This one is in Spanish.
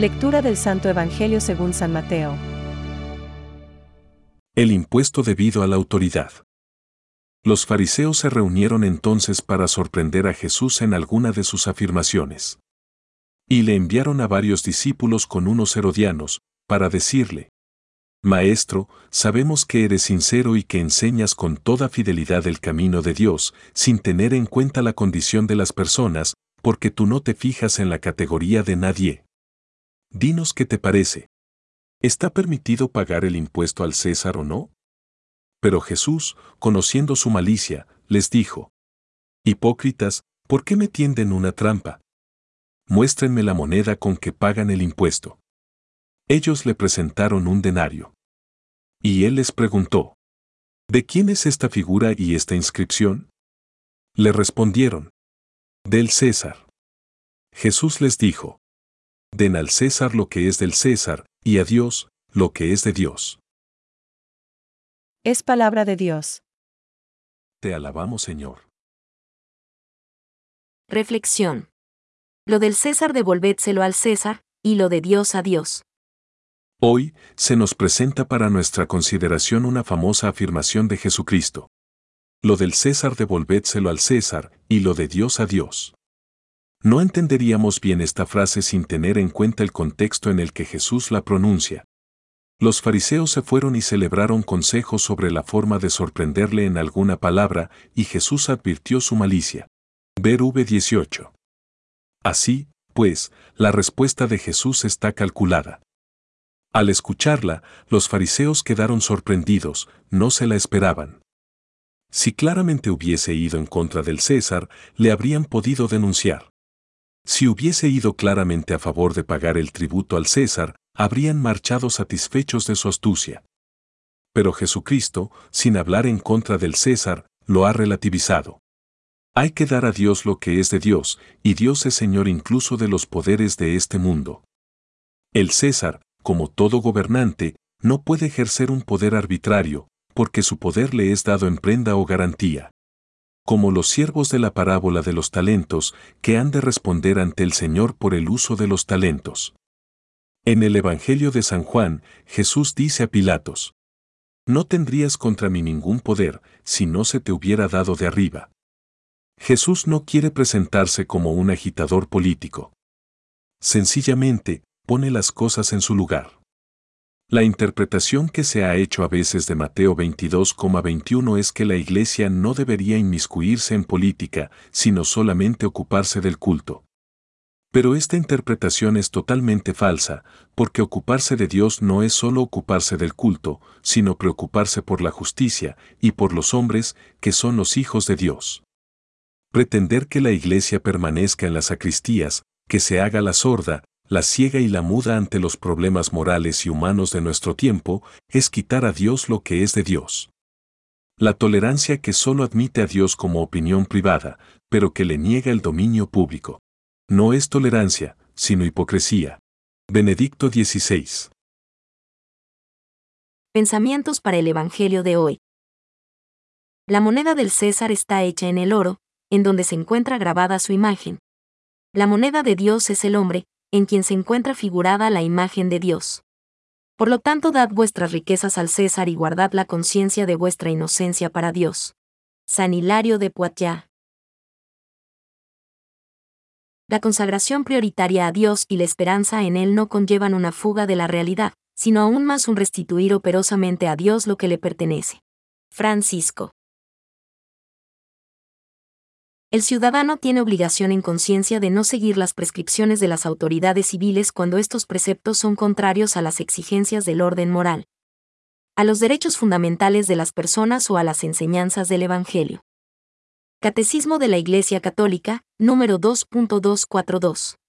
Lectura del Santo Evangelio según San Mateo. El impuesto debido a la autoridad. Los fariseos se reunieron entonces para sorprender a Jesús en alguna de sus afirmaciones. Y le enviaron a varios discípulos con unos herodianos, para decirle, Maestro, sabemos que eres sincero y que enseñas con toda fidelidad el camino de Dios, sin tener en cuenta la condición de las personas, porque tú no te fijas en la categoría de nadie. Dinos qué te parece. ¿Está permitido pagar el impuesto al César o no? Pero Jesús, conociendo su malicia, les dijo, Hipócritas, ¿por qué me tienden una trampa? Muéstrenme la moneda con que pagan el impuesto. Ellos le presentaron un denario. Y él les preguntó, ¿De quién es esta figura y esta inscripción? Le respondieron, del César. Jesús les dijo, Den al César lo que es del César, y a Dios lo que es de Dios. Es palabra de Dios. Te alabamos, Señor. Reflexión. Lo del César devolvédselo al César, y lo de Dios a Dios. Hoy se nos presenta para nuestra consideración una famosa afirmación de Jesucristo. Lo del César devolvédselo al César, y lo de Dios a Dios. No entenderíamos bien esta frase sin tener en cuenta el contexto en el que Jesús la pronuncia. Los fariseos se fueron y celebraron consejos sobre la forma de sorprenderle en alguna palabra, y Jesús advirtió su malicia. Ver v 18. Así, pues, la respuesta de Jesús está calculada. Al escucharla, los fariseos quedaron sorprendidos, no se la esperaban. Si claramente hubiese ido en contra del César, le habrían podido denunciar. Si hubiese ido claramente a favor de pagar el tributo al César, habrían marchado satisfechos de su astucia. Pero Jesucristo, sin hablar en contra del César, lo ha relativizado. Hay que dar a Dios lo que es de Dios, y Dios es Señor incluso de los poderes de este mundo. El César, como todo gobernante, no puede ejercer un poder arbitrario, porque su poder le es dado en prenda o garantía. Como los siervos de la parábola de los talentos, que han de responder ante el Señor por el uso de los talentos. En el Evangelio de San Juan, Jesús dice a Pilatos, No tendrías contra mí ningún poder si no se te hubiera dado de arriba. Jesús no quiere presentarse como un agitador político. Sencillamente, pone las cosas en su lugar. La interpretación que se ha hecho a veces de Mateo 22,21 es que la Iglesia no debería inmiscuirse en política, sino solamente ocuparse del culto. Pero esta interpretación es totalmente falsa, porque ocuparse de Dios no es solo ocuparse del culto, sino preocuparse por la justicia y por los hombres, que son los hijos de Dios. Pretender que la Iglesia permanezca en las sacristías, que se haga la sorda, la ciega y la muda ante los problemas morales y humanos de nuestro tiempo, es quitar a Dios lo que es de Dios. La tolerancia que solo admite a Dios como opinión privada, pero que le niega el dominio público. No es tolerancia, sino hipocresía. Benedicto XVI. Pensamientos para el Evangelio de hoy. La moneda del César está hecha en el oro, en donde se encuentra grabada su imagen. La moneda de Dios es el hombre, en quien se encuentra figurada la imagen de Dios. Por lo tanto, dad vuestras riquezas al César y guardad la conciencia de vuestra inocencia para Dios. San Hilario de Poitiers. La consagración prioritaria a Dios y la esperanza en Él no conllevan una fuga de la realidad, sino aún más un restituir operosamente a Dios lo que le pertenece. Francisco. El ciudadano tiene obligación en conciencia de no seguir las prescripciones de las autoridades civiles cuando estos preceptos son contrarios a las exigencias del orden moral, a los derechos fundamentales de las personas o a las enseñanzas del Evangelio. Catecismo de la Iglesia Católica, número 2.242.